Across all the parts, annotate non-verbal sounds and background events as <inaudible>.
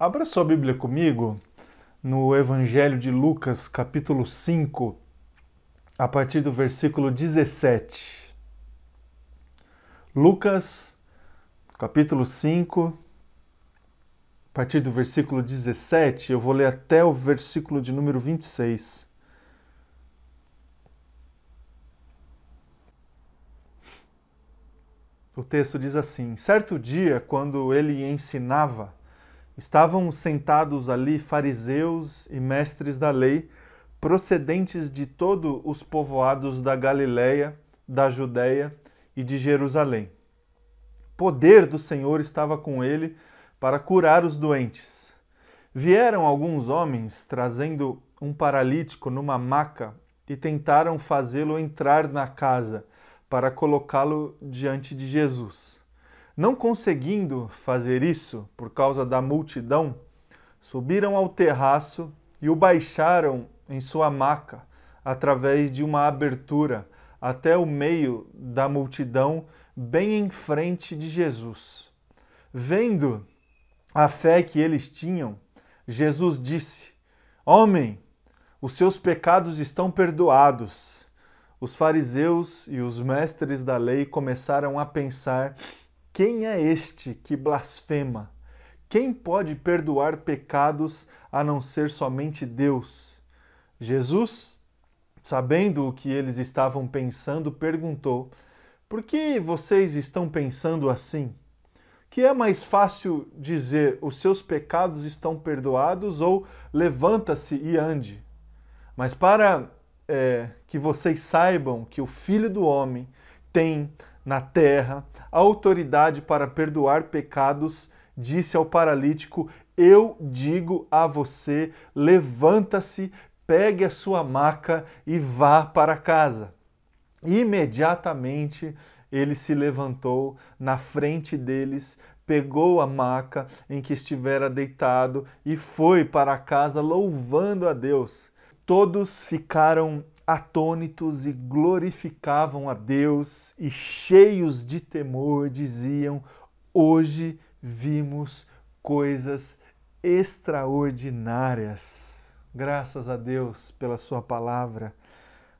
Abra sua Bíblia comigo no Evangelho de Lucas, capítulo 5, a partir do versículo 17. Lucas, capítulo 5, a partir do versículo 17, eu vou ler até o versículo de número 26. O texto diz assim: Certo dia, quando ele ensinava, estavam sentados ali fariseus e mestres da lei, procedentes de todos os povoados da Galiléia, da Judéia e de Jerusalém. Poder do Senhor estava com ele para curar os doentes. Vieram alguns homens trazendo um paralítico numa maca e tentaram fazê-lo entrar na casa para colocá-lo diante de Jesus. Não conseguindo fazer isso por causa da multidão, subiram ao terraço e o baixaram em sua maca através de uma abertura até o meio da multidão, bem em frente de Jesus. Vendo a fé que eles tinham, Jesus disse: Homem, os seus pecados estão perdoados os fariseus e os mestres da lei começaram a pensar: quem é este que blasfema? Quem pode perdoar pecados a não ser somente Deus? Jesus, sabendo o que eles estavam pensando, perguntou: Por que vocês estão pensando assim? Que é mais fácil dizer: Os seus pecados estão perdoados ou levanta-se e ande? Mas para é, que vocês saibam que o Filho do Homem tem na terra autoridade para perdoar pecados, disse ao paralítico: Eu digo a você, levanta-se, pegue a sua maca e vá para casa. Imediatamente ele se levantou na frente deles, pegou a maca em que estivera deitado e foi para casa louvando a Deus. Todos ficaram atônitos e glorificavam a Deus e cheios de temor diziam: Hoje vimos coisas extraordinárias. Graças a Deus pela Sua palavra.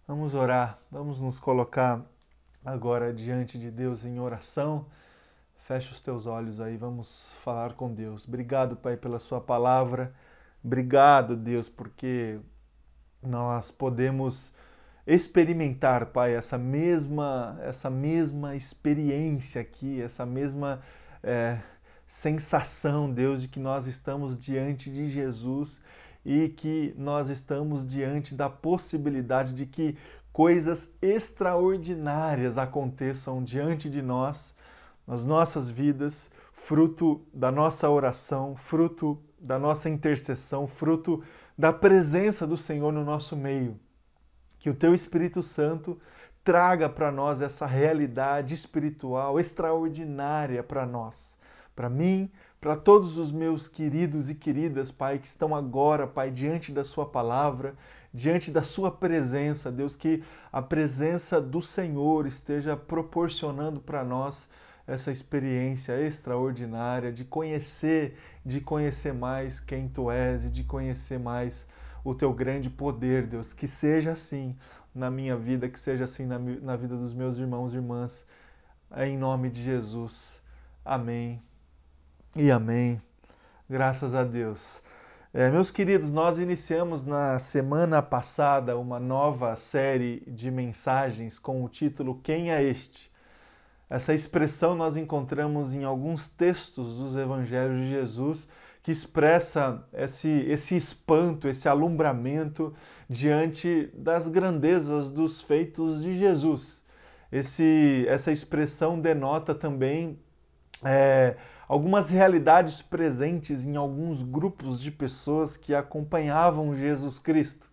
Vamos orar, vamos nos colocar agora diante de Deus em oração. Feche os teus olhos aí, vamos falar com Deus. Obrigado, Pai, pela Sua palavra. Obrigado, Deus, porque nós podemos experimentar, Pai, essa mesma, essa mesma experiência aqui, essa mesma é, sensação, Deus, de que nós estamos diante de Jesus e que nós estamos diante da possibilidade de que coisas extraordinárias aconteçam diante de nós, nas nossas vidas, fruto da nossa oração, fruto da nossa intercessão, fruto da presença do Senhor no nosso meio. Que o teu Espírito Santo traga para nós essa realidade espiritual extraordinária para nós, para mim, para todos os meus queridos e queridas, Pai, que estão agora, Pai, diante da Sua palavra, diante da Sua presença, Deus, que a presença do Senhor esteja proporcionando para nós essa experiência extraordinária de conhecer, de conhecer mais quem tu és e de conhecer mais o teu grande poder, Deus. Que seja assim na minha vida, que seja assim na, na vida dos meus irmãos e irmãs, em nome de Jesus. Amém e amém. Graças a Deus. É, meus queridos, nós iniciamos na semana passada uma nova série de mensagens com o título Quem é Este? Essa expressão nós encontramos em alguns textos dos evangelhos de Jesus que expressa esse, esse espanto, esse alumbramento diante das grandezas dos feitos de Jesus. Esse, essa expressão denota também é, algumas realidades presentes em alguns grupos de pessoas que acompanhavam Jesus Cristo.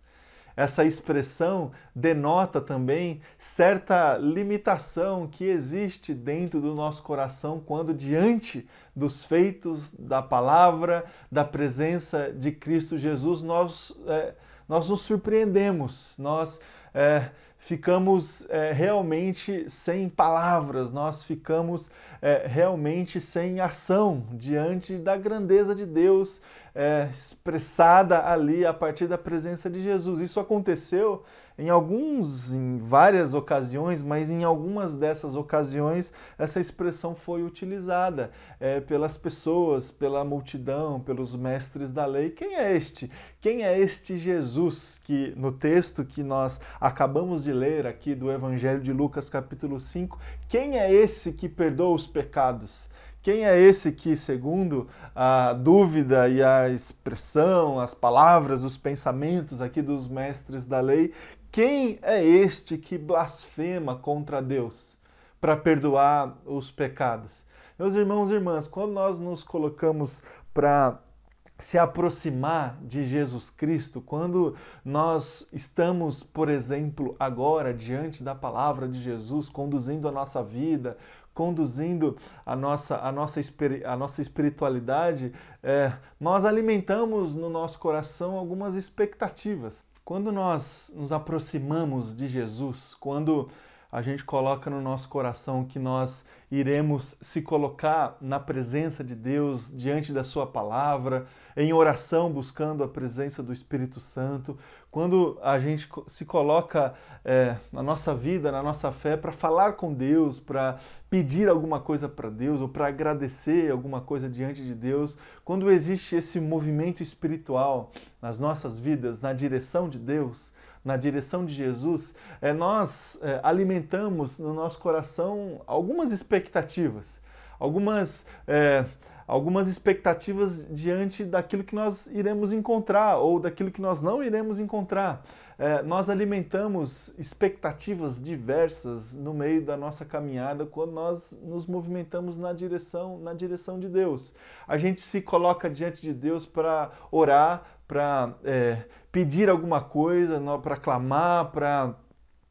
Essa expressão denota também certa limitação que existe dentro do nosso coração quando, diante dos feitos da palavra, da presença de Cristo Jesus, nós, é, nós nos surpreendemos, nós é, ficamos é, realmente sem palavras, nós ficamos é, realmente sem ação diante da grandeza de Deus é, expressada ali a partir da presença de Jesus. Isso aconteceu em alguns, em várias ocasiões, mas em algumas dessas ocasiões essa expressão foi utilizada é, pelas pessoas, pela multidão, pelos mestres da lei. Quem é este? Quem é este Jesus que no texto que nós acabamos de ler aqui do Evangelho de Lucas, capítulo 5, quem é esse que perdoa os pecados? Quem é esse que, segundo a dúvida e a expressão, as palavras, os pensamentos aqui dos mestres da lei, quem é este que blasfema contra Deus para perdoar os pecados? Meus irmãos e irmãs, quando nós nos colocamos para se aproximar de Jesus Cristo, quando nós estamos, por exemplo, agora diante da palavra de Jesus, conduzindo a nossa vida, conduzindo a nossa, a nossa, a nossa espiritualidade, é, nós alimentamos no nosso coração algumas expectativas. Quando nós nos aproximamos de Jesus, quando a gente coloca no nosso coração que nós iremos se colocar na presença de Deus, diante da Sua palavra, em oração, buscando a presença do Espírito Santo, quando a gente se coloca é, na nossa vida, na nossa fé, para falar com Deus, para pedir alguma coisa para Deus ou para agradecer alguma coisa diante de Deus, quando existe esse movimento espiritual nas nossas vidas, na direção de Deus, na direção de Jesus, é, nós é, alimentamos no nosso coração algumas expectativas, algumas. É, algumas expectativas diante daquilo que nós iremos encontrar ou daquilo que nós não iremos encontrar. Nós alimentamos expectativas diversas no meio da nossa caminhada quando nós nos movimentamos na direção, na direção de Deus. A gente se coloca diante de Deus para orar, para é, pedir alguma coisa, para clamar, para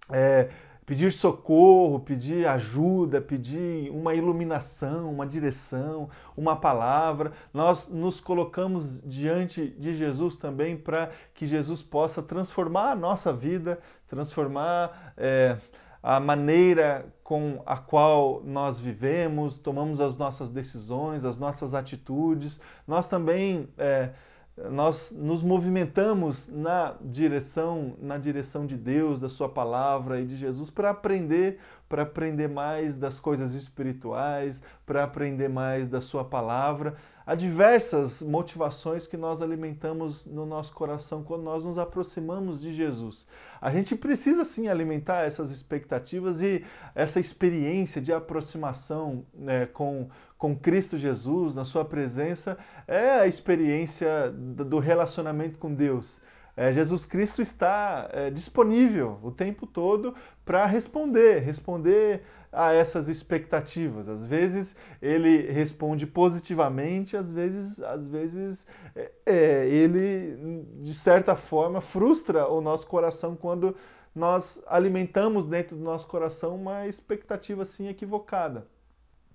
é, pedir socorro, pedir ajuda, pedir uma iluminação, uma direção, uma palavra. Nós nos colocamos diante de Jesus também para que Jesus possa transformar a nossa vida, transformar é, a maneira com a qual nós vivemos, tomamos as nossas decisões, as nossas atitudes. Nós também é, nós nos movimentamos na direção na direção de Deus, da sua palavra e de Jesus para aprender, para aprender mais das coisas espirituais, para aprender mais da sua palavra. Há diversas motivações que nós alimentamos no nosso coração quando nós nos aproximamos de Jesus. A gente precisa sim alimentar essas expectativas e essa experiência de aproximação né, com com Cristo Jesus, na Sua presença, é a experiência do relacionamento com Deus. É, Jesus Cristo está é, disponível o tempo todo para responder, responder a essas expectativas. Às vezes ele responde positivamente, às vezes, às vezes é, é ele de certa forma frustra o nosso coração quando nós alimentamos dentro do nosso coração uma expectativa assim equivocada.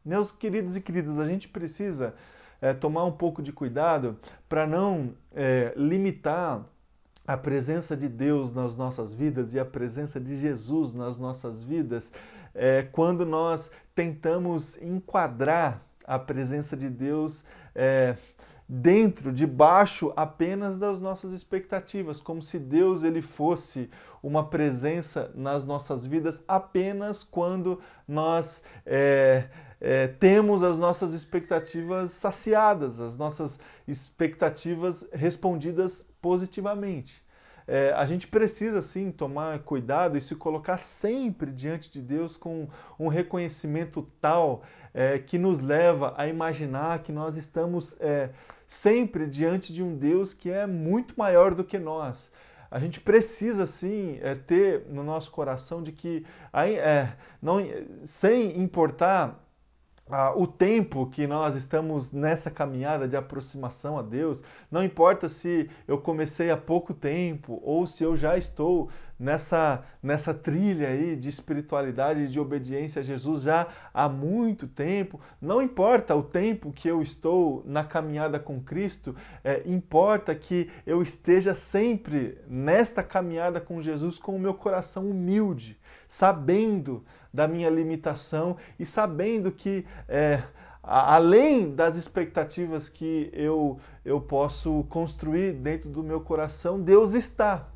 Meus queridos e queridas, a gente precisa é, tomar um pouco de cuidado para não é, limitar a presença de Deus nas nossas vidas e a presença de Jesus nas nossas vidas é, quando nós tentamos enquadrar a presença de Deus é, dentro, debaixo apenas das nossas expectativas, como se Deus ele fosse uma presença nas nossas vidas apenas quando nós é, é, temos as nossas expectativas saciadas, as nossas expectativas respondidas positivamente. É, a gente precisa sim tomar cuidado e se colocar sempre diante de Deus com um reconhecimento tal é, que nos leva a imaginar que nós estamos é, sempre diante de um Deus que é muito maior do que nós. A gente precisa sim é, ter no nosso coração de que, é, não, sem importar ah, o tempo que nós estamos nessa caminhada de aproximação a Deus, não importa se eu comecei há pouco tempo ou se eu já estou nessa, nessa trilha aí de espiritualidade e de obediência a Jesus já há muito tempo. Não importa o tempo que eu estou na caminhada com Cristo, é, importa que eu esteja sempre nesta caminhada com Jesus com o meu coração humilde, sabendo da minha limitação e sabendo que. É, além das expectativas que eu, eu posso construir dentro do meu coração, Deus está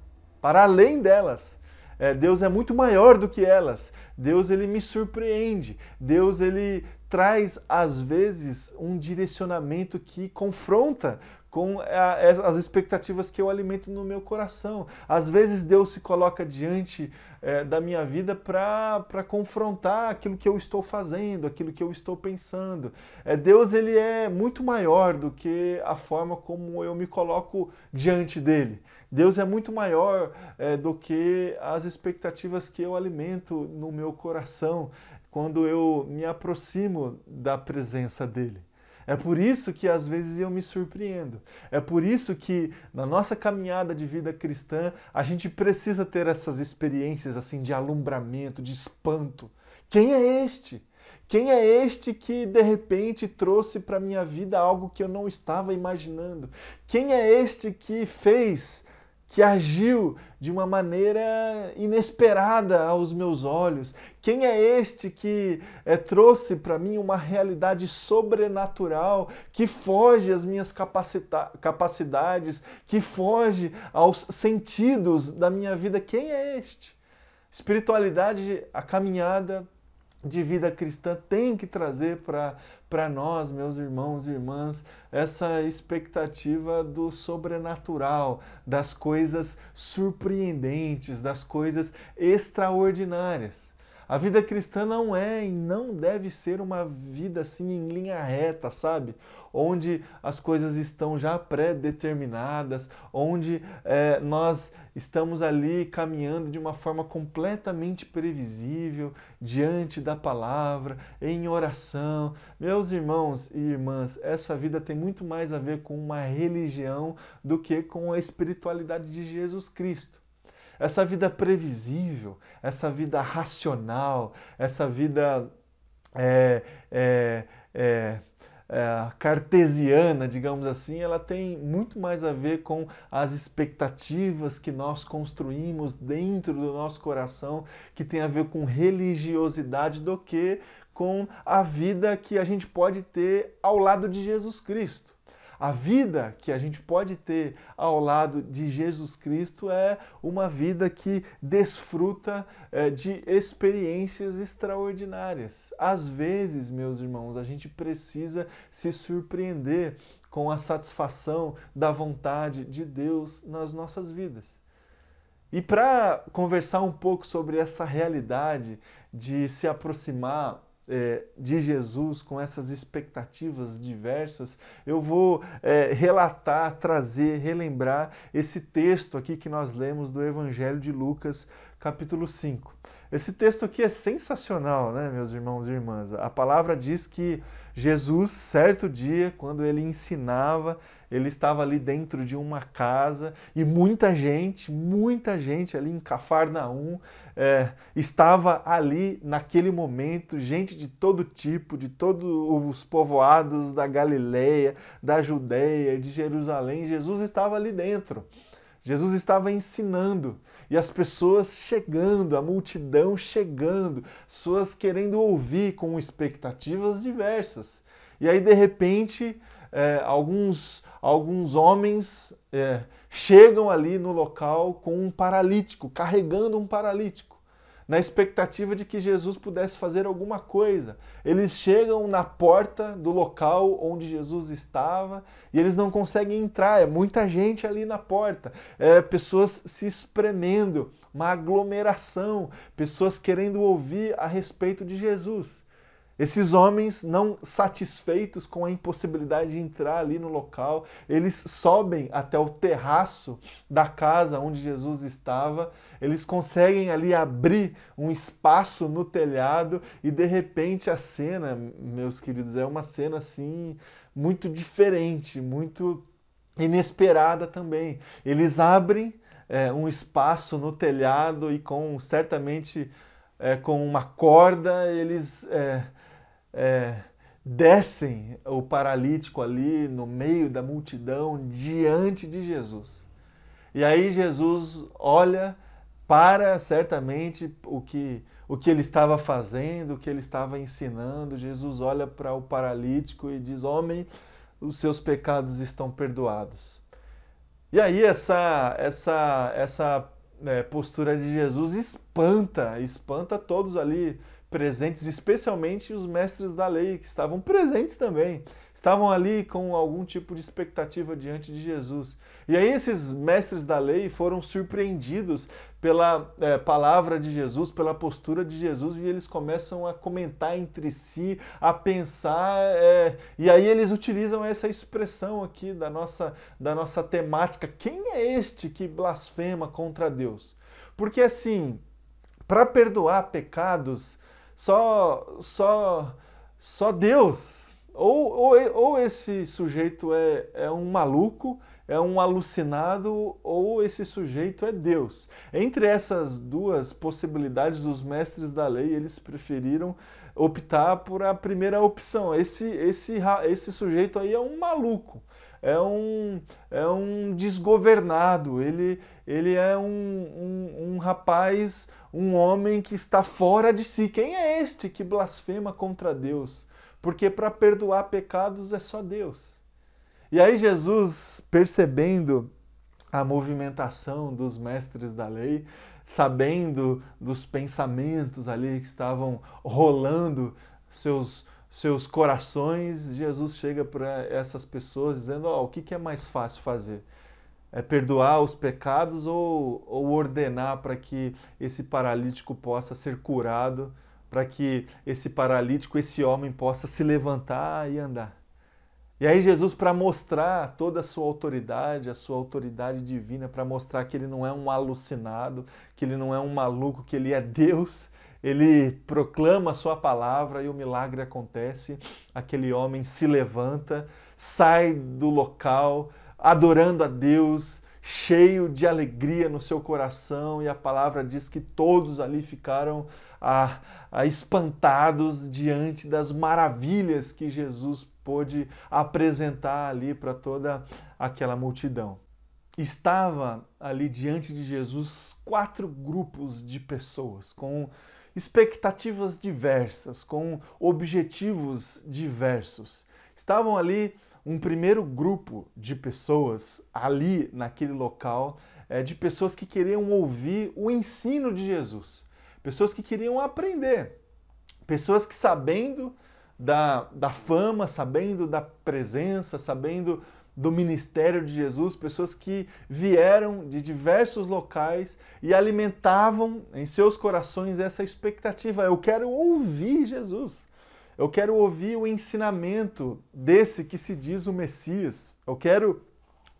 para além delas. É, Deus é muito maior do que elas. Deus ele me surpreende. Deus ele traz às vezes um direcionamento que confronta com as expectativas que eu alimento no meu coração. Às vezes Deus se coloca diante é, da minha vida para confrontar aquilo que eu estou fazendo, aquilo que eu estou pensando. É, Deus ele é muito maior do que a forma como eu me coloco diante dele. Deus é muito maior é, do que as expectativas que eu alimento no meu coração quando eu me aproximo da presença dele. É por isso que às vezes eu me surpreendo. É por isso que na nossa caminhada de vida cristã a gente precisa ter essas experiências assim de alumbramento, de espanto. Quem é este? Quem é este que de repente trouxe para minha vida algo que eu não estava imaginando? Quem é este que fez que agiu de uma maneira inesperada aos meus olhos? Quem é este que é, trouxe para mim uma realidade sobrenatural que foge às minhas capacidades, que foge aos sentidos da minha vida? Quem é este? Espiritualidade, a caminhada de vida cristã tem que trazer para nós, meus irmãos e irmãs, essa expectativa do sobrenatural, das coisas surpreendentes, das coisas extraordinárias. A vida cristã não é e não deve ser uma vida assim em linha reta, sabe? Onde as coisas estão já pré-determinadas, onde é, nós estamos ali caminhando de uma forma completamente previsível diante da palavra, em oração. Meus irmãos e irmãs, essa vida tem muito mais a ver com uma religião do que com a espiritualidade de Jesus Cristo essa vida previsível, essa vida racional, essa vida é, é, é, é, cartesiana, digamos assim, ela tem muito mais a ver com as expectativas que nós construímos dentro do nosso coração, que tem a ver com religiosidade, do que com a vida que a gente pode ter ao lado de Jesus Cristo. A vida que a gente pode ter ao lado de Jesus Cristo é uma vida que desfruta é, de experiências extraordinárias. Às vezes, meus irmãos, a gente precisa se surpreender com a satisfação da vontade de Deus nas nossas vidas. E para conversar um pouco sobre essa realidade de se aproximar é, de Jesus, com essas expectativas diversas, eu vou é, relatar, trazer, relembrar esse texto aqui que nós lemos do Evangelho de Lucas, capítulo 5. Esse texto aqui é sensacional, né, meus irmãos e irmãs? A palavra diz que Jesus, certo dia, quando ele ensinava, ele estava ali dentro de uma casa e muita gente, muita gente ali em Cafarnaum é, estava ali naquele momento, gente de todo tipo, de todos os povoados da Galileia, da Judéia, de Jerusalém. Jesus estava ali dentro. Jesus estava ensinando e as pessoas chegando, a multidão chegando, pessoas querendo ouvir com expectativas diversas. E aí, de repente, é, alguns, alguns homens é, chegam ali no local com um paralítico, carregando um paralítico na expectativa de que Jesus pudesse fazer alguma coisa. Eles chegam na porta do local onde Jesus estava e eles não conseguem entrar. É muita gente ali na porta, é, pessoas se espremendo, uma aglomeração, pessoas querendo ouvir a respeito de Jesus. Esses homens, não satisfeitos com a impossibilidade de entrar ali no local, eles sobem até o terraço da casa onde Jesus estava, eles conseguem ali abrir um espaço no telhado e de repente a cena, meus queridos, é uma cena assim muito diferente, muito inesperada também. Eles abrem é, um espaço no telhado e com certamente é, com uma corda eles é, é, descem o paralítico ali no meio da multidão diante de Jesus. E aí Jesus olha para certamente o que o que ele estava fazendo, o que ele estava ensinando. Jesus olha para o paralítico e diz: Homem, os seus pecados estão perdoados. E aí essa essa essa é, postura de Jesus espanta, espanta todos ali presentes, especialmente os mestres da lei que estavam presentes também estavam ali com algum tipo de expectativa diante de Jesus. E aí esses mestres da lei foram surpreendidos pela é, palavra de Jesus, pela postura de Jesus, e eles começam a comentar entre si, a pensar, é, e aí eles utilizam essa expressão aqui da nossa, da nossa temática: quem é este que blasfema contra Deus? Porque assim, para perdoar pecados, só, só, só Deus ou, ou, ou esse sujeito é, é um maluco, é um alucinado, ou esse sujeito é Deus. Entre essas duas possibilidades, os mestres da lei eles preferiram optar por a primeira opção. Esse, esse, esse sujeito aí é um maluco, é um, é um desgovernado, ele, ele é um, um, um rapaz, um homem que está fora de si. Quem é este que blasfema contra Deus? porque para perdoar pecados é só Deus. E aí Jesus, percebendo a movimentação dos mestres da lei, sabendo dos pensamentos ali que estavam rolando seus seus corações, Jesus chega para essas pessoas dizendo: oh, o que, que é mais fácil fazer? É perdoar os pecados ou, ou ordenar para que esse paralítico possa ser curado para que esse paralítico, esse homem possa se levantar e andar. E aí Jesus, para mostrar toda a sua autoridade, a sua autoridade divina, para mostrar que ele não é um alucinado, que ele não é um maluco, que ele é Deus, ele proclama a sua palavra e o milagre acontece. Aquele homem se levanta, sai do local, adorando a Deus, cheio de alegria no seu coração, e a palavra diz que todos ali ficaram a, a espantados diante das maravilhas que Jesus pôde apresentar ali para toda aquela multidão. Estava ali diante de Jesus quatro grupos de pessoas com expectativas diversas, com objetivos diversos. Estavam ali um primeiro grupo de pessoas ali naquele local, é, de pessoas que queriam ouvir o ensino de Jesus, pessoas que queriam aprender, pessoas que sabendo da, da fama, sabendo da presença, sabendo do ministério de Jesus, pessoas que vieram de diversos locais e alimentavam em seus corações essa expectativa. Eu quero ouvir Jesus. Eu quero ouvir o ensinamento desse que se diz o Messias. Eu quero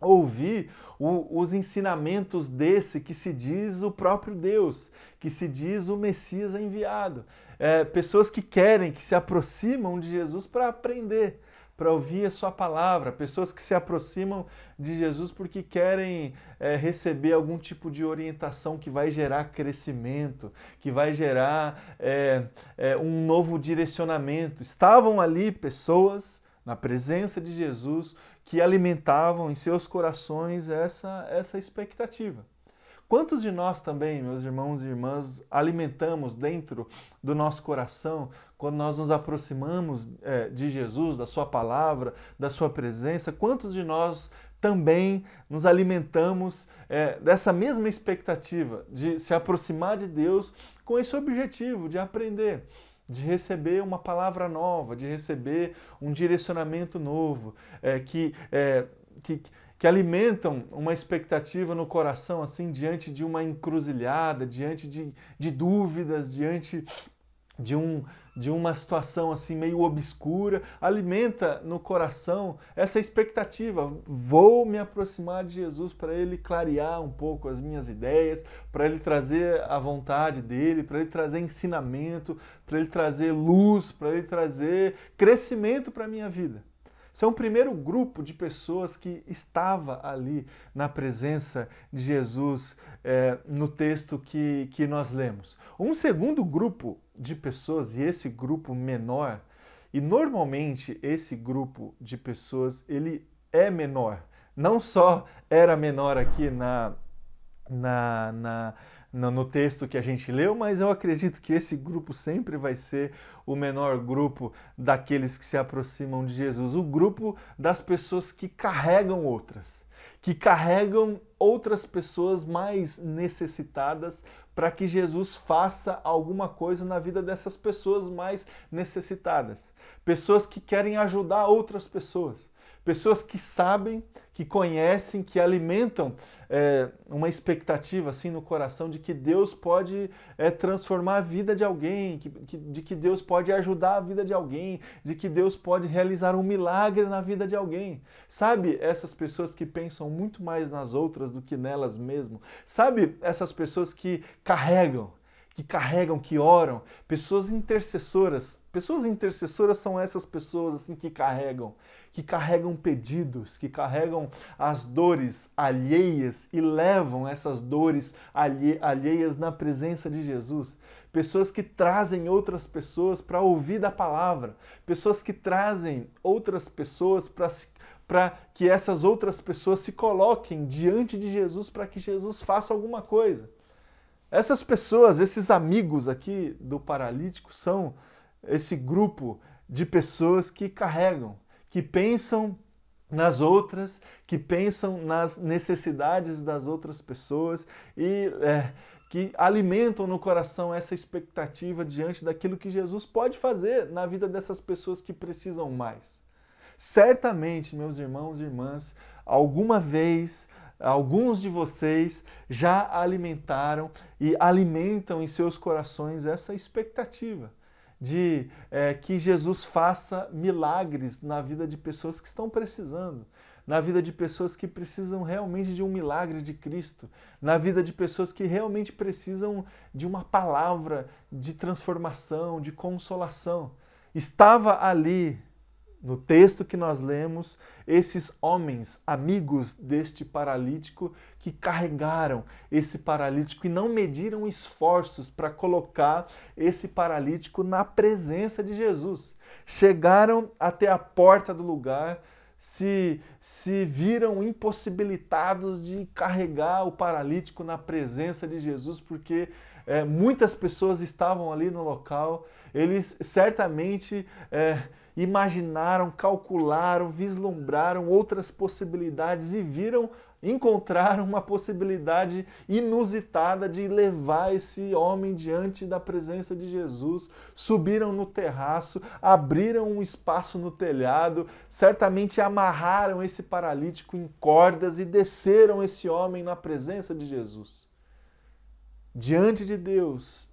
ouvir o, os ensinamentos desse que se diz o próprio Deus, que se diz o Messias enviado. É, pessoas que querem, que se aproximam de Jesus para aprender para ouvir a sua palavra, pessoas que se aproximam de Jesus porque querem é, receber algum tipo de orientação que vai gerar crescimento, que vai gerar é, é, um novo direcionamento. Estavam ali pessoas na presença de Jesus que alimentavam em seus corações essa, essa expectativa. Quantos de nós também, meus irmãos e irmãs, alimentamos dentro do nosso coração quando nós nos aproximamos é, de Jesus, da Sua palavra, da Sua presença? Quantos de nós também nos alimentamos é, dessa mesma expectativa de se aproximar de Deus com esse objetivo de aprender? de receber uma palavra nova, de receber um direcionamento novo, é, que, é, que, que alimentam uma expectativa no coração, assim, diante de uma encruzilhada, diante de, de dúvidas, diante de, um, de uma situação assim meio obscura, alimenta no coração essa expectativa. Vou me aproximar de Jesus para ele clarear um pouco as minhas ideias, para ele trazer a vontade dele, para ele trazer ensinamento, para ele trazer luz, para ele trazer crescimento para a minha vida. São o primeiro grupo de pessoas que estava ali na presença de Jesus é, no texto que, que nós lemos. Um segundo grupo de pessoas, e esse grupo menor, e normalmente esse grupo de pessoas ele é menor. Não só era menor aqui na, na, na no texto que a gente leu, mas eu acredito que esse grupo sempre vai ser o menor grupo daqueles que se aproximam de Jesus, o grupo das pessoas que carregam outras, que carregam outras pessoas mais necessitadas para que Jesus faça alguma coisa na vida dessas pessoas mais necessitadas. Pessoas que querem ajudar outras pessoas. Pessoas que sabem, que conhecem, que alimentam é, uma expectativa assim no coração de que Deus pode é, transformar a vida de alguém, que, que, de que Deus pode ajudar a vida de alguém, de que Deus pode realizar um milagre na vida de alguém. Sabe essas pessoas que pensam muito mais nas outras do que nelas mesmas? Sabe essas pessoas que carregam, que carregam, que oram, pessoas intercessoras. Pessoas intercessoras são essas pessoas assim que carregam, que carregam pedidos, que carregam as dores alheias e levam essas dores alheias na presença de Jesus. Pessoas que trazem outras pessoas para ouvir da palavra, pessoas que trazem outras pessoas para para que essas outras pessoas se coloquem diante de Jesus para que Jesus faça alguma coisa. Essas pessoas, esses amigos aqui do paralítico, são esse grupo de pessoas que carregam, que pensam nas outras, que pensam nas necessidades das outras pessoas e é, que alimentam no coração essa expectativa diante daquilo que Jesus pode fazer na vida dessas pessoas que precisam mais. Certamente, meus irmãos e irmãs, alguma vez alguns de vocês já alimentaram e alimentam em seus corações essa expectativa de é, que Jesus faça milagres na vida de pessoas que estão precisando, na vida de pessoas que precisam realmente de um milagre de Cristo, na vida de pessoas que realmente precisam de uma palavra de transformação, de consolação. Estava ali no texto que nós lemos, esses homens, amigos deste paralítico, que carregaram esse paralítico e não mediram esforços para colocar esse paralítico na presença de Jesus. Chegaram até a porta do lugar, se, se viram impossibilitados de carregar o paralítico na presença de Jesus, porque é, muitas pessoas estavam ali no local, eles certamente. É, imaginaram, calcularam, vislumbraram outras possibilidades e viram, encontraram uma possibilidade inusitada de levar esse homem diante da presença de Jesus. Subiram no terraço, abriram um espaço no telhado, certamente amarraram esse paralítico em cordas e desceram esse homem na presença de Jesus. Diante de Deus,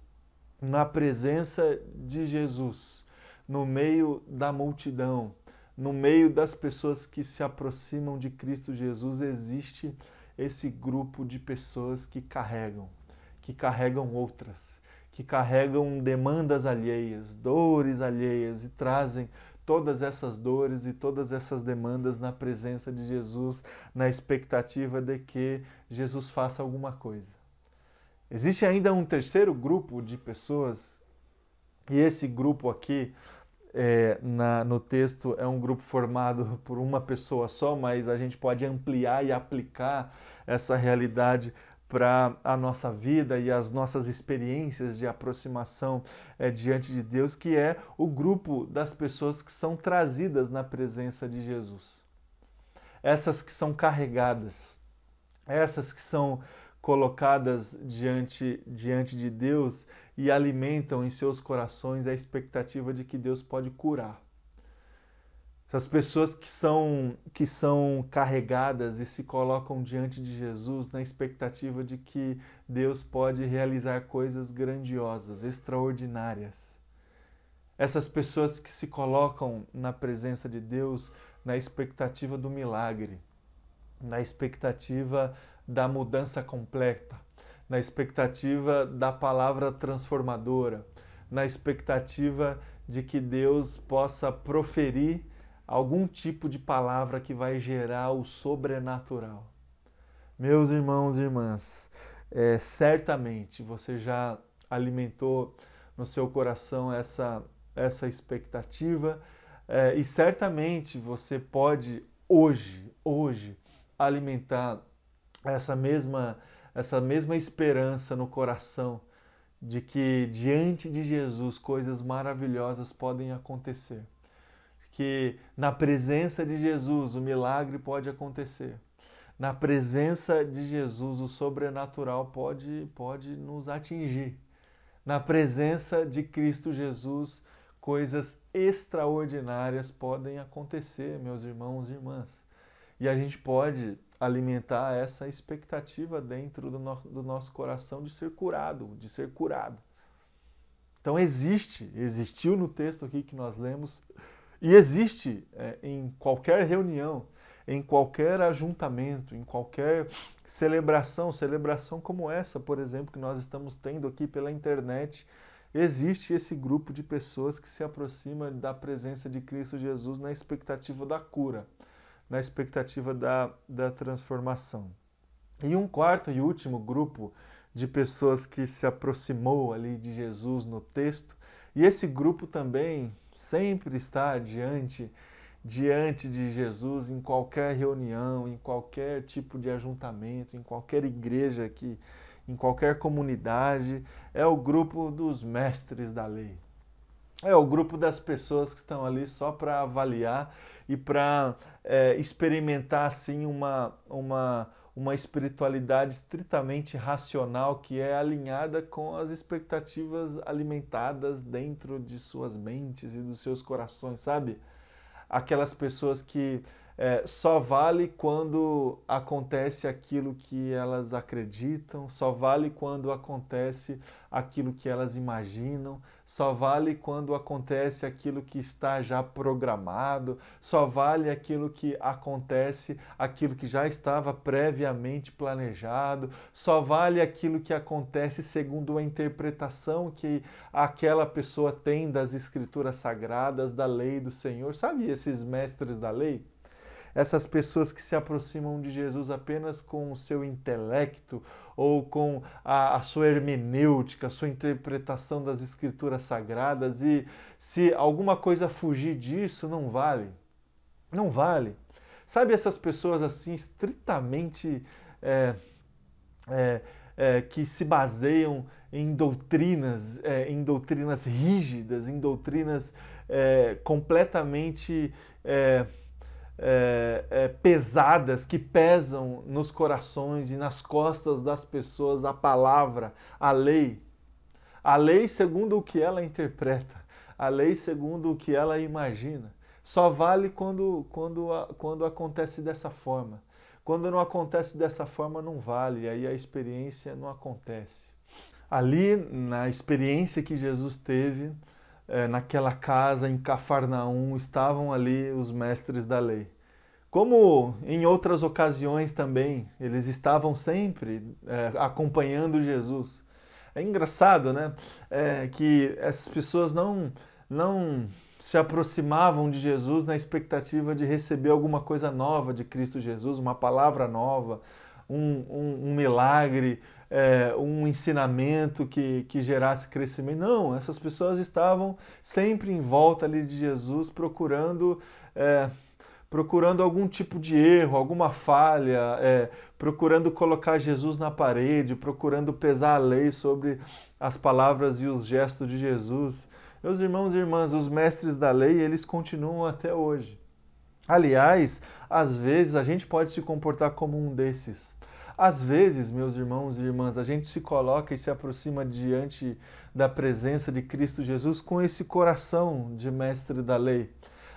na presença de Jesus no meio da multidão, no meio das pessoas que se aproximam de Cristo Jesus, existe esse grupo de pessoas que carregam, que carregam outras, que carregam demandas alheias, dores alheias e trazem todas essas dores e todas essas demandas na presença de Jesus, na expectativa de que Jesus faça alguma coisa. Existe ainda um terceiro grupo de pessoas e esse grupo aqui, é, na, no texto, é um grupo formado <laughs> por uma pessoa só, mas a gente pode ampliar e aplicar essa realidade para a nossa vida e as nossas experiências de aproximação é, diante de Deus, que é o grupo das pessoas que são trazidas na presença de Jesus. Essas que são carregadas, essas que são colocadas diante, diante de Deus e alimentam em seus corações a expectativa de que Deus pode curar. Essas pessoas que são, que são carregadas e se colocam diante de Jesus na expectativa de que Deus pode realizar coisas grandiosas, extraordinárias. Essas pessoas que se colocam na presença de Deus na expectativa do milagre, na expectativa da mudança completa, na expectativa da palavra transformadora, na expectativa de que Deus possa proferir algum tipo de palavra que vai gerar o sobrenatural. Meus irmãos e irmãs, é, certamente você já alimentou no seu coração essa, essa expectativa é, e certamente você pode hoje, hoje, alimentar essa mesma, essa mesma esperança no coração de que diante de Jesus coisas maravilhosas podem acontecer. Que na presença de Jesus o milagre pode acontecer. Na presença de Jesus o sobrenatural pode, pode nos atingir. Na presença de Cristo Jesus coisas extraordinárias podem acontecer, meus irmãos e irmãs. E a gente pode alimentar essa expectativa dentro do, no, do nosso coração de ser curado, de ser curado. Então existe, existiu no texto aqui que nós lemos, e existe é, em qualquer reunião, em qualquer ajuntamento, em qualquer celebração, celebração como essa, por exemplo, que nós estamos tendo aqui pela internet, existe esse grupo de pessoas que se aproxima da presença de Cristo Jesus na expectativa da cura na expectativa da, da transformação. E um quarto e último grupo de pessoas que se aproximou ali de Jesus no texto, e esse grupo também sempre está diante diante de Jesus em qualquer reunião, em qualquer tipo de ajuntamento, em qualquer igreja aqui, em qualquer comunidade, é o grupo dos mestres da lei. É o grupo das pessoas que estão ali só para avaliar e para é, experimentar assim uma, uma, uma espiritualidade estritamente racional que é alinhada com as expectativas alimentadas dentro de suas mentes e dos seus corações, sabe? Aquelas pessoas que é, só vale quando acontece aquilo que elas acreditam, só vale quando acontece aquilo que elas imaginam, só vale quando acontece aquilo que está já programado, só vale aquilo que acontece, aquilo que já estava previamente planejado, só vale aquilo que acontece segundo a interpretação que aquela pessoa tem das escrituras sagradas, da lei do Senhor. Sabe esses mestres da lei? Essas pessoas que se aproximam de Jesus apenas com o seu intelecto ou com a, a, sua hermenêutica, a sua interpretação das escrituras sagradas, e se alguma coisa fugir disso, não vale. Não vale. Sabe essas pessoas assim, estritamente é, é, é, que se baseiam em doutrinas, é, em doutrinas rígidas, em doutrinas é, completamente é, é, pesadas que pesam nos corações e nas costas das pessoas a palavra, a lei. A lei segundo o que ela interpreta, a lei segundo o que ela imagina. Só vale quando, quando, quando acontece dessa forma. Quando não acontece dessa forma, não vale, aí a experiência não acontece. Ali, na experiência que Jesus teve, é, naquela casa em Cafarnaum estavam ali os mestres da lei. Como em outras ocasiões também, eles estavam sempre é, acompanhando Jesus. É engraçado, né? É, que essas pessoas não, não se aproximavam de Jesus na expectativa de receber alguma coisa nova de Cristo Jesus, uma palavra nova, um, um, um milagre, é, um ensinamento que, que gerasse crescimento. Não, essas pessoas estavam sempre em volta ali de Jesus, procurando, é, procurando algum tipo de erro, alguma falha, é, procurando colocar Jesus na parede, procurando pesar a lei sobre as palavras e os gestos de Jesus. Meus irmãos e irmãs, os mestres da lei, eles continuam até hoje. Aliás, às vezes a gente pode se comportar como um desses. Às vezes, meus irmãos e irmãs, a gente se coloca e se aproxima diante da presença de Cristo Jesus com esse coração de mestre da lei.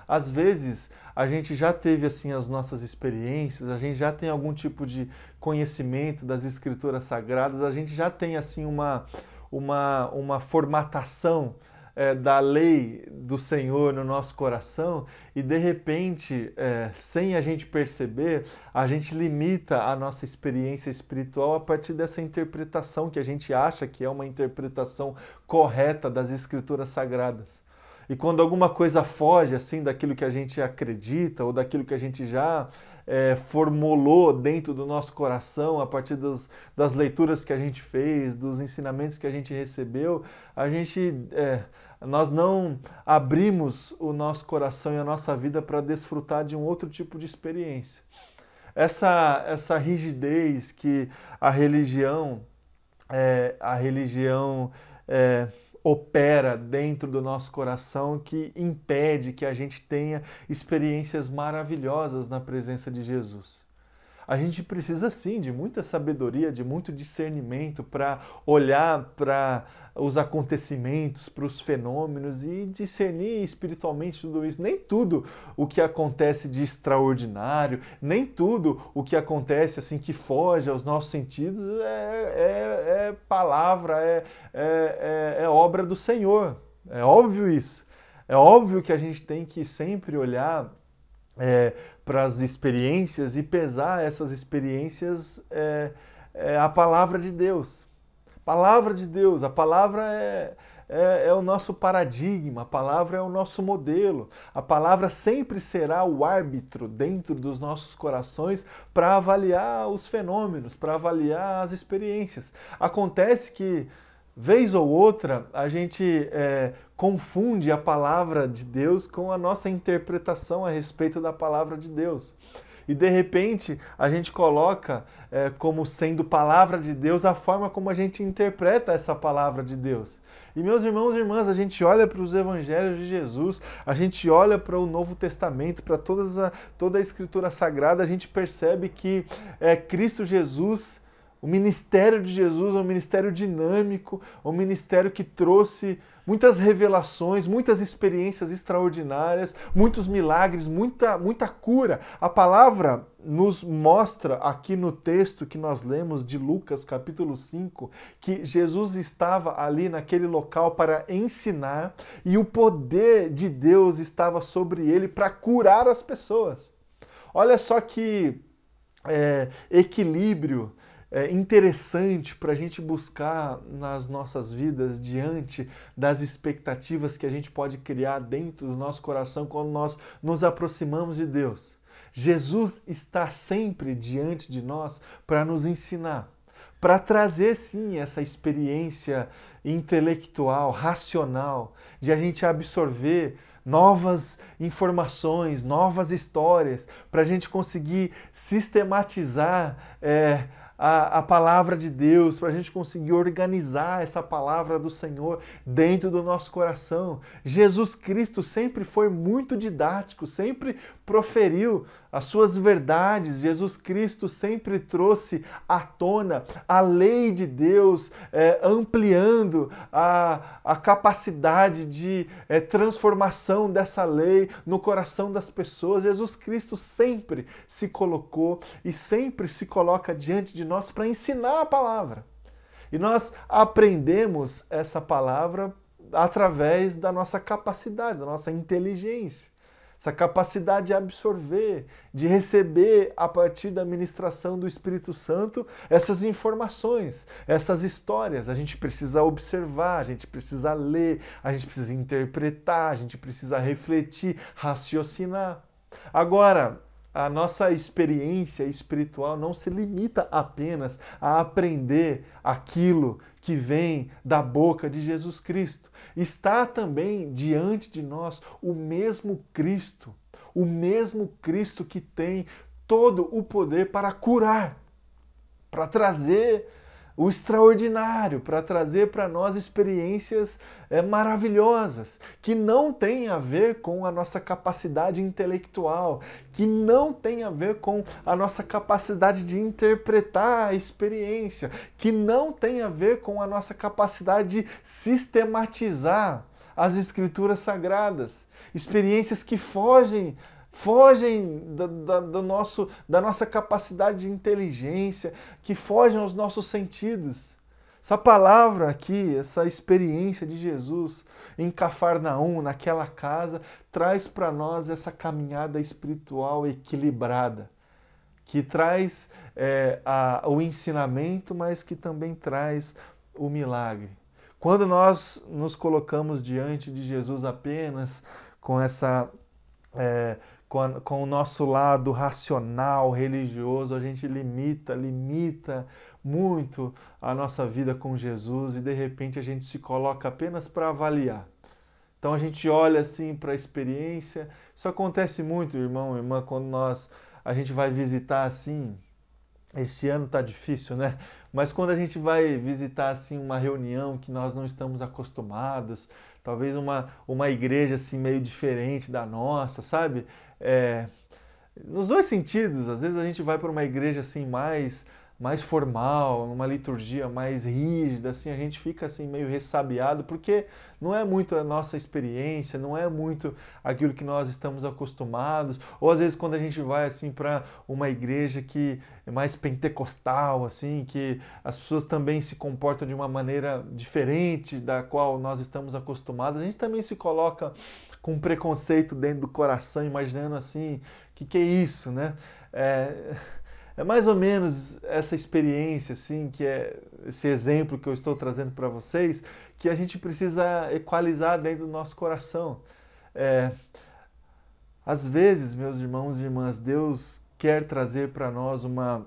Às vezes, a gente já teve assim as nossas experiências, a gente já tem algum tipo de conhecimento das escrituras sagradas, a gente já tem assim uma uma, uma formatação é, da lei do Senhor no nosso coração e de repente, é, sem a gente perceber, a gente limita a nossa experiência espiritual a partir dessa interpretação que a gente acha que é uma interpretação correta das Escrituras Sagradas. E quando alguma coisa foge assim daquilo que a gente acredita ou daquilo que a gente já é, formulou dentro do nosso coração a partir dos, das leituras que a gente fez, dos ensinamentos que a gente recebeu, a gente é, nós não abrimos o nosso coração e a nossa vida para desfrutar de um outro tipo de experiência. Essa, essa rigidez que a religião, é, a religião é, opera dentro do nosso coração que impede que a gente tenha experiências maravilhosas na presença de Jesus. A gente precisa sim de muita sabedoria, de muito discernimento para olhar para os acontecimentos, para os fenômenos e discernir espiritualmente tudo isso. Nem tudo o que acontece de extraordinário, nem tudo o que acontece assim que foge aos nossos sentidos é, é, é palavra, é, é, é, é obra do Senhor. É óbvio isso. É óbvio que a gente tem que sempre olhar é, para as experiências e pesar essas experiências é, é, a palavra de Deus. Palavra de Deus, a palavra é, é, é, o nosso paradigma, a palavra é o nosso modelo, a palavra sempre será o árbitro dentro dos nossos corações para avaliar os fenômenos, para avaliar as experiências. Acontece que vez ou outra, a gente é, confunde a palavra de Deus com a nossa interpretação a respeito da palavra de Deus. E de repente a gente coloca é, como sendo palavra de Deus a forma como a gente interpreta essa palavra de Deus. E meus irmãos e irmãs, a gente olha para os evangelhos de Jesus, a gente olha para o Novo Testamento, para toda a Escritura Sagrada, a gente percebe que é, Cristo Jesus o ministério de Jesus é um ministério dinâmico, um ministério que trouxe muitas revelações, muitas experiências extraordinárias, muitos milagres, muita, muita cura. A palavra nos mostra aqui no texto que nós lemos de Lucas, capítulo 5, que Jesus estava ali naquele local para ensinar e o poder de Deus estava sobre ele para curar as pessoas. Olha só que é, equilíbrio é, interessante para a gente buscar nas nossas vidas diante das expectativas que a gente pode criar dentro do nosso coração quando nós nos aproximamos de Deus. Jesus está sempre diante de nós para nos ensinar, para trazer sim essa experiência intelectual, racional, de a gente absorver novas informações, novas histórias, para a gente conseguir sistematizar. É, a, a palavra de Deus, para a gente conseguir organizar essa palavra do Senhor dentro do nosso coração. Jesus Cristo sempre foi muito didático, sempre proferiu as suas verdades. Jesus Cristo sempre trouxe à tona a lei de Deus, é, ampliando a, a capacidade de é, transformação dessa lei no coração das pessoas. Jesus Cristo sempre se colocou e sempre se coloca diante de nós para ensinar a palavra. E nós aprendemos essa palavra através da nossa capacidade, da nossa inteligência, essa capacidade de absorver, de receber a partir da ministração do Espírito Santo essas informações, essas histórias. A gente precisa observar, a gente precisa ler, a gente precisa interpretar, a gente precisa refletir, raciocinar. Agora, a nossa experiência espiritual não se limita apenas a aprender aquilo que vem da boca de Jesus Cristo. Está também diante de nós o mesmo Cristo, o mesmo Cristo que tem todo o poder para curar, para trazer o extraordinário, para trazer para nós experiências é, maravilhosas, que não tem a ver com a nossa capacidade intelectual, que não tem a ver com a nossa capacidade de interpretar a experiência, que não tem a ver com a nossa capacidade de sistematizar as escrituras sagradas. Experiências que fogem fogem da, da, do nosso, da nossa capacidade de inteligência, que fogem aos nossos sentidos. Essa palavra aqui, essa experiência de Jesus em Cafarnaum, naquela casa, traz para nós essa caminhada espiritual equilibrada, que traz é, a, o ensinamento, mas que também traz o milagre. Quando nós nos colocamos diante de Jesus apenas com essa é, com, o nosso lado racional, religioso, a gente limita, limita muito a nossa vida com Jesus e de repente a gente se coloca apenas para avaliar. Então a gente olha assim para a experiência. Isso acontece muito, irmão, irmã, quando nós a gente vai visitar assim. Esse ano tá difícil, né? Mas quando a gente vai visitar assim uma reunião que nós não estamos acostumados, talvez uma, uma igreja assim meio diferente da nossa, sabe? É, nos dois sentidos, às vezes a gente vai para uma igreja assim mais mais formal, numa liturgia mais rígida, assim, a gente fica assim meio ressabiado, porque não é muito a nossa experiência, não é muito aquilo que nós estamos acostumados, ou às vezes quando a gente vai assim para uma igreja que é mais pentecostal, assim, que as pessoas também se comportam de uma maneira diferente da qual nós estamos acostumados, a gente também se coloca com preconceito dentro do coração, imaginando assim, o que, que é isso, né? É é mais ou menos essa experiência, assim, que é esse exemplo que eu estou trazendo para vocês, que a gente precisa equalizar dentro do nosso coração. É, às vezes, meus irmãos e irmãs, Deus quer trazer para nós uma,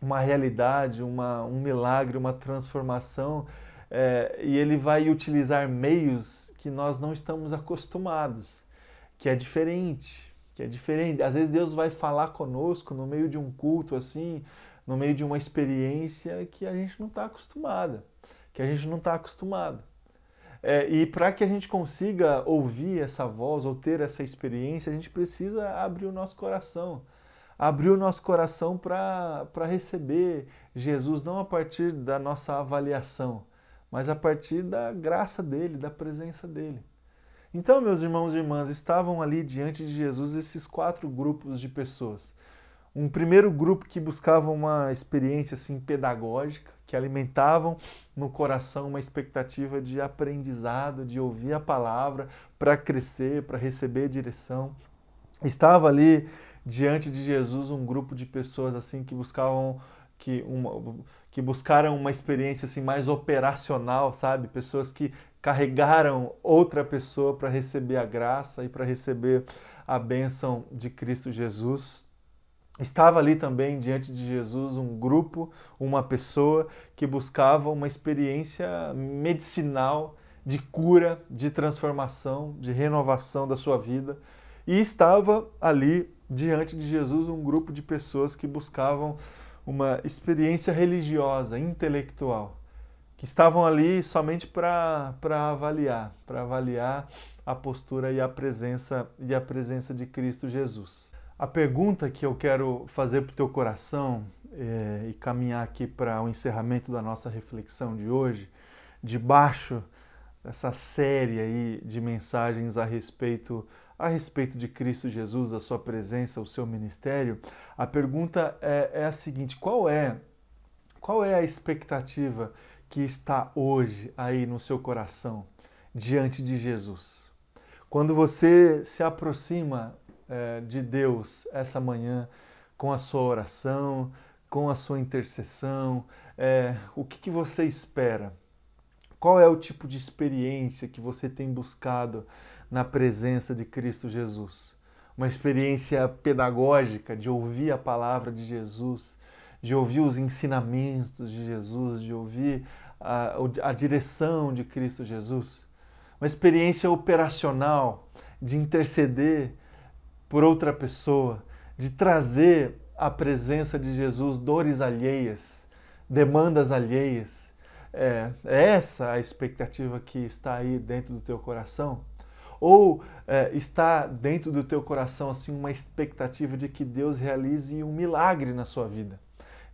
uma realidade, uma, um milagre, uma transformação, é, e Ele vai utilizar meios que nós não estamos acostumados, que é diferente que é diferente. Às vezes Deus vai falar conosco no meio de um culto assim, no meio de uma experiência que a gente não está acostumada, que a gente não está acostumado. É, e para que a gente consiga ouvir essa voz ou ter essa experiência, a gente precisa abrir o nosso coração. Abrir o nosso coração para receber Jesus, não a partir da nossa avaliação, mas a partir da graça dele, da presença dele. Então, meus irmãos e irmãs, estavam ali diante de Jesus esses quatro grupos de pessoas. Um primeiro grupo que buscava uma experiência assim pedagógica, que alimentavam no coração uma expectativa de aprendizado, de ouvir a palavra para crescer, para receber direção. Estava ali diante de Jesus um grupo de pessoas assim que buscavam que, uma, que buscaram uma experiência assim mais operacional, sabe? Pessoas que carregaram outra pessoa para receber a graça e para receber a bênção de Cristo Jesus. Estava ali também diante de Jesus um grupo, uma pessoa que buscava uma experiência medicinal de cura, de transformação, de renovação da sua vida. E estava ali diante de Jesus um grupo de pessoas que buscavam uma experiência religiosa, intelectual que estavam ali somente para avaliar, para avaliar a postura e a presença e a presença de Cristo Jesus. A pergunta que eu quero fazer para o teu coração é, e caminhar aqui para o encerramento da nossa reflexão de hoje, debaixo dessa série aí de mensagens a respeito a respeito de Cristo Jesus, a sua presença, o seu ministério, a pergunta é, é a seguinte: qual é qual é a expectativa que está hoje aí no seu coração diante de Jesus. Quando você se aproxima é, de Deus essa manhã com a sua oração, com a sua intercessão, é, o que, que você espera? Qual é o tipo de experiência que você tem buscado na presença de Cristo Jesus? Uma experiência pedagógica de ouvir a palavra de Jesus, de ouvir os ensinamentos de Jesus, de ouvir a, a direção de Cristo Jesus. Uma experiência operacional de interceder por outra pessoa, de trazer à presença de Jesus dores alheias, demandas alheias. É, é essa a expectativa que está aí dentro do teu coração? Ou é, está dentro do teu coração assim uma expectativa de que Deus realize um milagre na sua vida?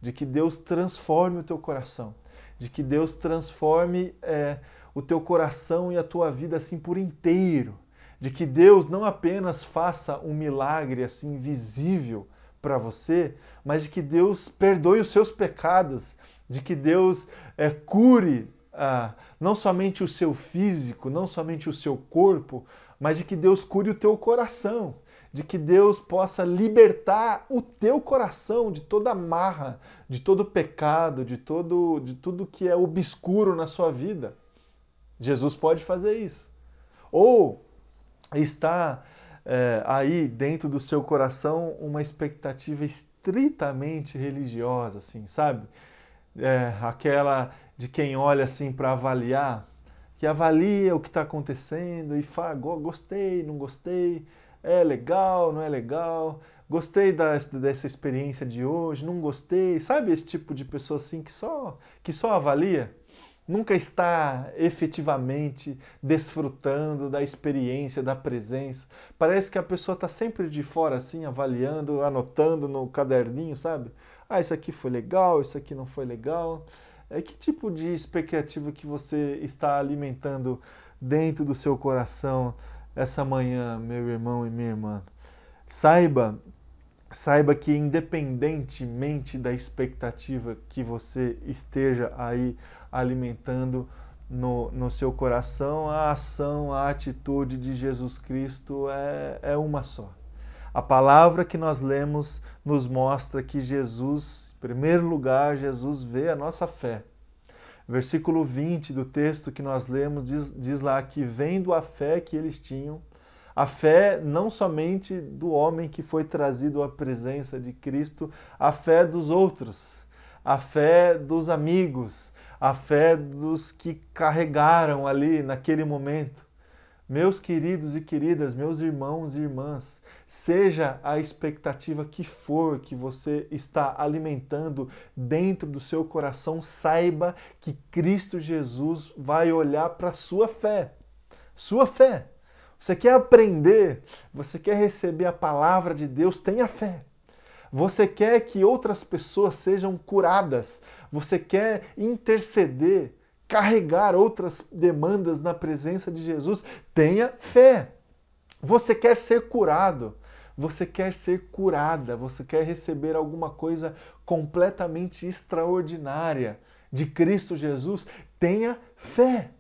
de que Deus transforme o teu coração, de que Deus transforme é, o teu coração e a tua vida assim por inteiro, de que Deus não apenas faça um milagre assim visível para você, mas de que Deus perdoe os seus pecados, de que Deus é, cure ah, não somente o seu físico, não somente o seu corpo, mas de que Deus cure o teu coração, de que Deus possa libertar o teu coração de toda marra, de todo pecado, de todo de tudo que é obscuro na sua vida. Jesus pode fazer isso. Ou está é, aí dentro do seu coração uma expectativa estritamente religiosa, assim, sabe? É, aquela de quem olha assim para avaliar, que avalia o que está acontecendo e fala, gostei, não gostei, é legal, não é legal, gostei da, dessa experiência de hoje, não gostei, sabe esse tipo de pessoa assim que só que só avalia? nunca está efetivamente desfrutando da experiência, da presença. Parece que a pessoa está sempre de fora, assim, avaliando, anotando no caderninho, sabe? Ah, isso aqui foi legal, isso aqui não foi legal. É que tipo de expectativa que você está alimentando dentro do seu coração essa manhã, meu irmão e minha irmã? Saiba saiba que independentemente da expectativa que você esteja aí alimentando no, no seu coração, a ação, a atitude de Jesus Cristo é, é uma só. A palavra que nós lemos nos mostra que Jesus, primeiro lugar, Jesus vê a nossa fé. Versículo 20 do texto que nós lemos diz, diz lá que, vendo a fé que eles tinham, a fé não somente do homem que foi trazido à presença de Cristo, a fé dos outros, a fé dos amigos, a fé dos que carregaram ali naquele momento. Meus queridos e queridas, meus irmãos e irmãs, seja a expectativa que for que você está alimentando dentro do seu coração, saiba que Cristo Jesus vai olhar para a sua fé. Sua fé. Você quer aprender, você quer receber a palavra de Deus, tenha fé. Você quer que outras pessoas sejam curadas, você quer interceder, carregar outras demandas na presença de Jesus, tenha fé. Você quer ser curado, você quer ser curada, você quer receber alguma coisa completamente extraordinária de Cristo Jesus, tenha fé.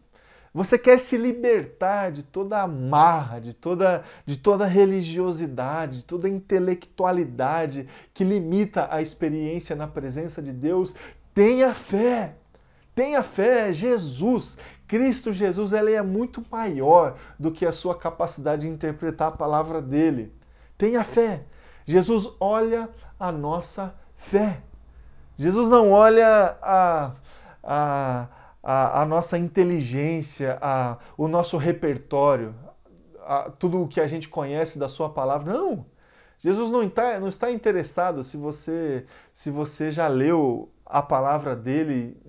Você quer se libertar de toda a marra, de toda, de toda religiosidade, de toda intelectualidade que limita a experiência na presença de Deus. Tenha fé. Tenha fé, Jesus, Cristo Jesus, ele é muito maior do que a sua capacidade de interpretar a palavra dele. Tenha fé. Jesus olha a nossa fé. Jesus não olha a, a a, a nossa inteligência, a, o nosso repertório, a, tudo o que a gente conhece da Sua palavra. Não! Jesus não está, não está interessado se você, se você já leu a palavra dele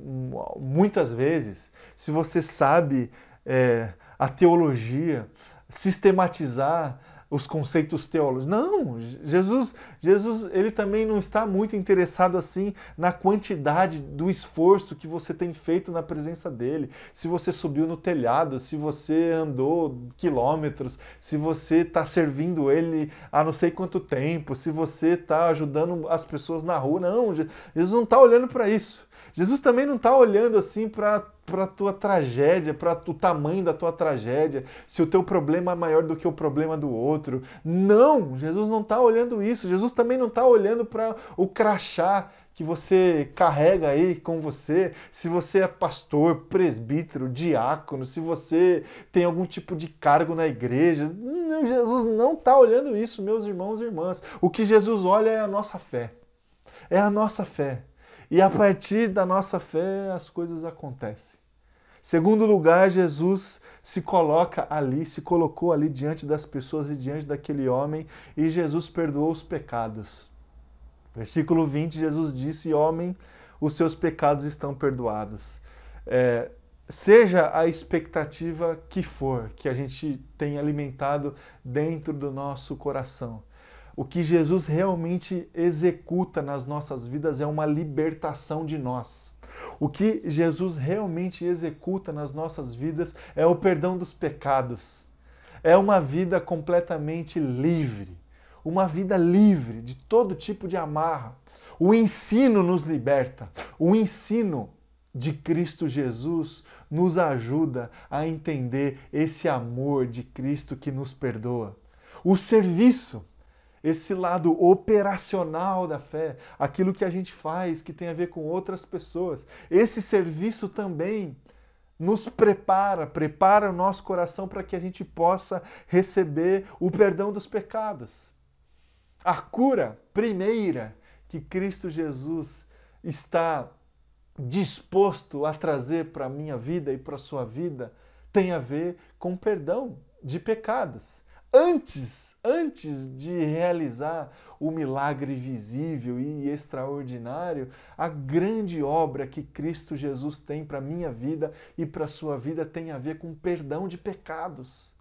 muitas vezes, se você sabe é, a teologia, sistematizar os conceitos teólogos. Não, Jesus, Jesus, ele também não está muito interessado assim na quantidade do esforço que você tem feito na presença dele. Se você subiu no telhado, se você andou quilômetros, se você está servindo ele há não sei quanto tempo, se você está ajudando as pessoas na rua. Não, Jesus não está olhando para isso. Jesus também não está olhando assim para a tua tragédia, para o tamanho da tua tragédia, se o teu problema é maior do que o problema do outro. Não, Jesus não está olhando isso. Jesus também não está olhando para o crachá que você carrega aí com você, se você é pastor, presbítero, diácono, se você tem algum tipo de cargo na igreja. Não, Jesus não está olhando isso, meus irmãos e irmãs. O que Jesus olha é a nossa fé. É a nossa fé. E a partir da nossa fé as coisas acontecem. Segundo lugar, Jesus se coloca ali, se colocou ali diante das pessoas e diante daquele homem, e Jesus perdoou os pecados. Versículo 20, Jesus disse: Homem, os seus pecados estão perdoados. É, seja a expectativa que for que a gente tem alimentado dentro do nosso coração, o que Jesus realmente executa nas nossas vidas é uma libertação de nós. O que Jesus realmente executa nas nossas vidas é o perdão dos pecados. É uma vida completamente livre. Uma vida livre de todo tipo de amarra. O ensino nos liberta. O ensino de Cristo Jesus nos ajuda a entender esse amor de Cristo que nos perdoa. O serviço esse lado operacional da fé, aquilo que a gente faz que tem a ver com outras pessoas. Esse serviço também nos prepara, prepara o nosso coração para que a gente possa receber o perdão dos pecados. A cura primeira que Cristo Jesus está disposto a trazer para a minha vida e para a sua vida tem a ver com perdão de pecados. Antes, antes de realizar o milagre visível e extraordinário, a grande obra que Cristo Jesus tem para minha vida e para a sua vida tem a ver com perdão de pecados.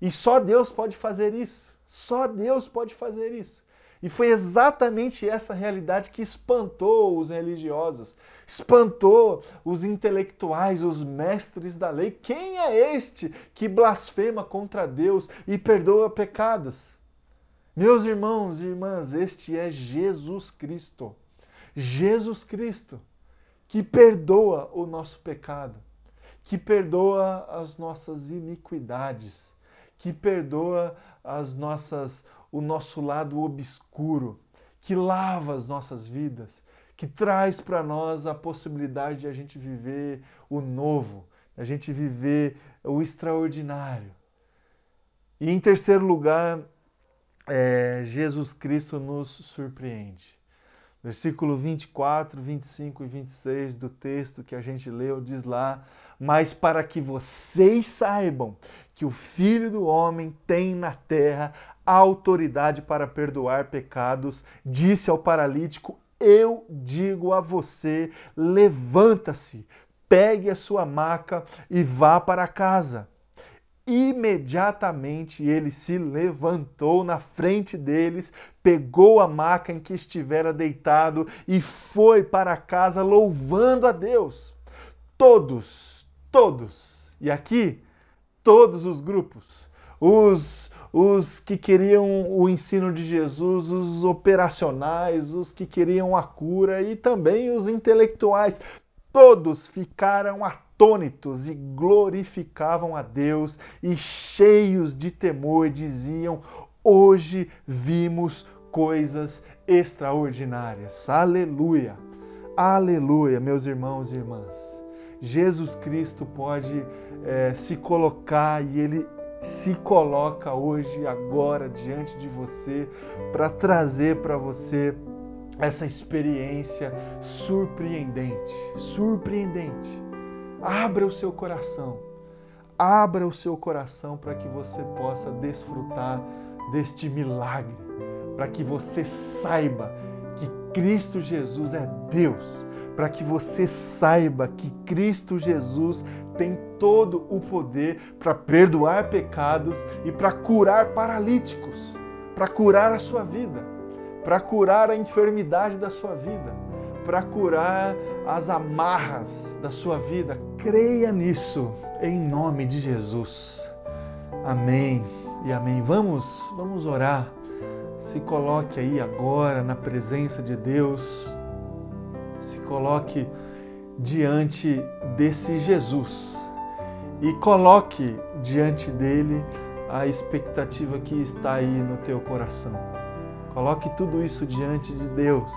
E só Deus pode fazer isso. Só Deus pode fazer isso. E foi exatamente essa realidade que espantou os religiosos, espantou os intelectuais, os mestres da lei. Quem é este que blasfema contra Deus e perdoa pecados? Meus irmãos e irmãs, este é Jesus Cristo. Jesus Cristo, que perdoa o nosso pecado, que perdoa as nossas iniquidades, que perdoa as nossas o nosso lado obscuro, que lava as nossas vidas, que traz para nós a possibilidade de a gente viver o novo, a gente viver o extraordinário. E em terceiro lugar, é, Jesus Cristo nos surpreende. Versículo 24, 25 e 26 do texto que a gente leu diz lá: Mas para que vocês saibam que o Filho do Homem tem na terra autoridade para perdoar pecados, disse ao paralítico: Eu digo a você, levanta-se, pegue a sua maca e vá para casa. Imediatamente ele se levantou na frente deles, pegou a maca em que estivera deitado e foi para casa louvando a Deus. Todos, todos, e aqui todos os grupos, os os que queriam o ensino de Jesus, os operacionais, os que queriam a cura e também os intelectuais. Todos ficaram atônitos e glorificavam a Deus e cheios de temor diziam: Hoje vimos coisas extraordinárias. Aleluia! Aleluia, meus irmãos e irmãs. Jesus Cristo pode é, se colocar e ele se coloca hoje, agora, diante de você, para trazer para você essa experiência surpreendente. Surpreendente. Abra o seu coração. Abra o seu coração para que você possa desfrutar deste milagre, para que você saiba que Cristo Jesus é Deus, para que você saiba que Cristo Jesus tem todo o poder para perdoar pecados e para curar paralíticos, para curar a sua vida, para curar a enfermidade da sua vida, para curar as amarras da sua vida. Creia nisso em nome de Jesus. Amém e amém. Vamos, vamos orar. Se coloque aí agora na presença de Deus. Se coloque diante desse Jesus e coloque diante dele a expectativa que está aí no teu coração. Coloque tudo isso diante de Deus,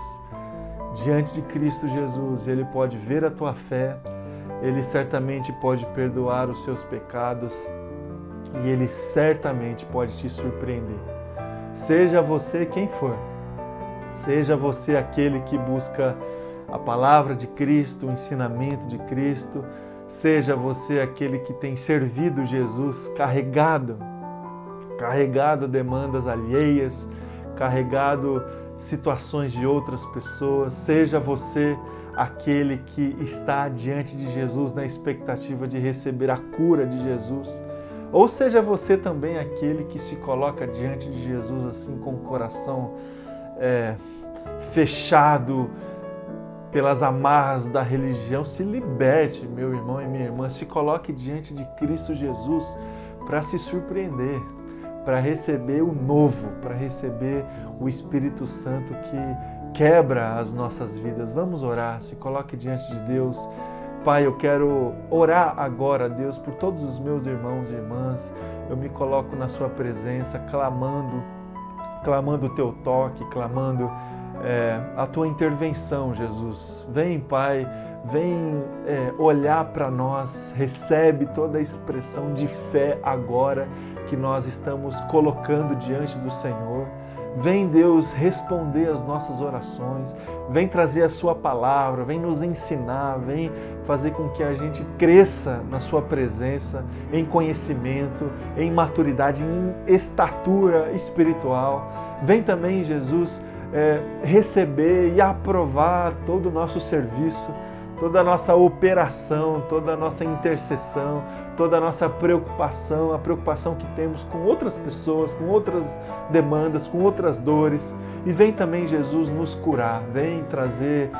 diante de Cristo Jesus. Ele pode ver a tua fé, ele certamente pode perdoar os seus pecados e ele certamente pode te surpreender. Seja você quem for, seja você aquele que busca a palavra de Cristo, o ensinamento de Cristo, seja você aquele que tem servido Jesus carregado, carregado demandas alheias, carregado situações de outras pessoas, seja você aquele que está diante de Jesus na expectativa de receber a cura de Jesus, ou seja você também aquele que se coloca diante de Jesus assim com o coração é, fechado, pelas amarras da religião, se liberte, meu irmão e minha irmã, se coloque diante de Cristo Jesus para se surpreender, para receber o novo, para receber o Espírito Santo que quebra as nossas vidas. Vamos orar, se coloque diante de Deus. Pai, eu quero orar agora, Deus, por todos os meus irmãos e irmãs. Eu me coloco na Sua presença, clamando, clamando o Teu toque, clamando é, a tua intervenção, Jesus. Vem, Pai, vem é, olhar para nós, recebe toda a expressão de fé agora que nós estamos colocando diante do Senhor. Vem, Deus, responder as nossas orações, vem trazer a Sua palavra, vem nos ensinar, vem fazer com que a gente cresça na Sua presença, em conhecimento, em maturidade, em estatura espiritual. Vem também, Jesus, é, receber e aprovar todo o nosso serviço toda a nossa operação, toda a nossa intercessão, toda a nossa preocupação, a preocupação que temos com outras pessoas, com outras demandas, com outras dores. E vem também, Jesus, nos curar, vem trazer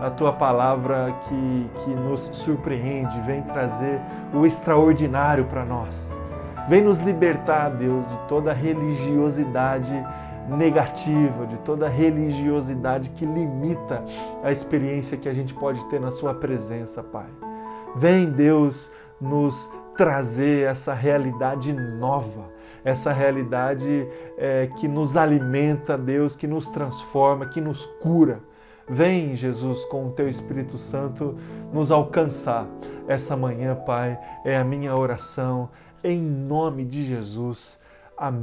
a tua palavra que, que nos surpreende, vem trazer o extraordinário para nós. Vem nos libertar, Deus, de toda religiosidade negativa, de toda religiosidade que limita a experiência que a gente pode ter na Sua presença, Pai. Vem, Deus, nos trazer essa realidade nova, essa realidade é, que nos alimenta, Deus, que nos transforma, que nos cura. Vem, Jesus, com o Teu Espírito Santo nos alcançar essa manhã, Pai. É a minha oração, em nome de Jesus. Amém.